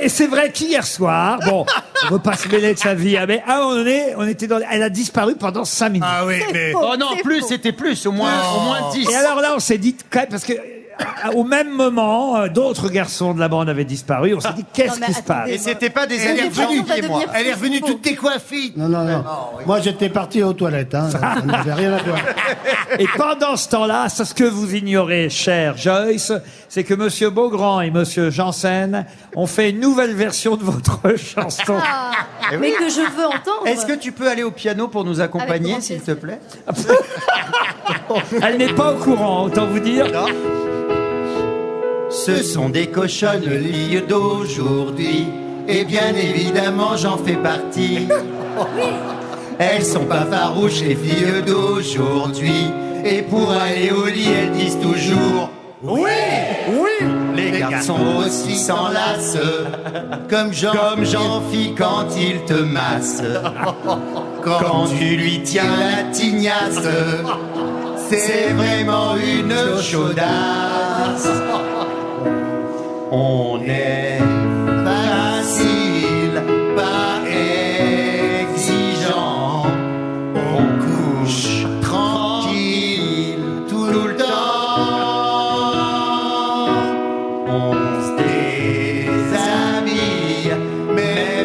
et c'est vrai qu'hier soir, bon, on veut pas se mêler de sa vie, hein, mais à un moment donné, on était dans, elle a disparu pendant cinq minutes. Ah oui, mais. Oh non, plus, c'était plus, au moins, au moins 10. Et alors là, on s'est dit, quand même, parce que au même moment, euh, d'autres garçons de la bande avaient disparu. On s'est dit, qu'est-ce mais qui se passe Et c'était pas des Elle est revenue, Elle est revenue toute décoiffée. Non, non, non. Moi, j'étais parti aux toilettes. Hein. Ça n'avait rien à voir. Et pendant ce temps-là, c'est ce que vous ignorez, cher Joyce, c'est que Monsieur Beaugrand et Monsieur Janssen ont fait une nouvelle version de votre chanson. Ah, mais que je veux entendre. Est-ce que tu peux aller au piano pour nous accompagner, s'il te plaît? Elle n'est pas au courant, autant vous dire. Ce sont des cochonnes filles d'aujourd'hui, et bien évidemment j'en fais partie. Elles sont pas farouches les filles d'aujourd'hui, et pour aller au lit elles disent toujours oui, oui. Les garçons aussi s'enlacent, comme Jean, comme jean quand il te masse. Quand tu lui tiens la tignasse, c'est vraiment une chaudasse. Des amis, mais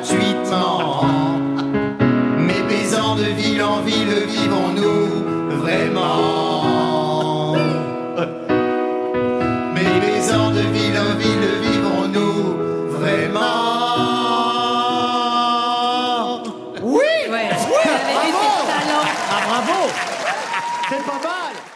gratuitement. Mes paysans de ville en ville, le vivons-nous vraiment? Mes paysans de ville en ville, le vivons-nous vraiment? Oui, oui, oui, oui. Ah, bravo, c'est pas mal.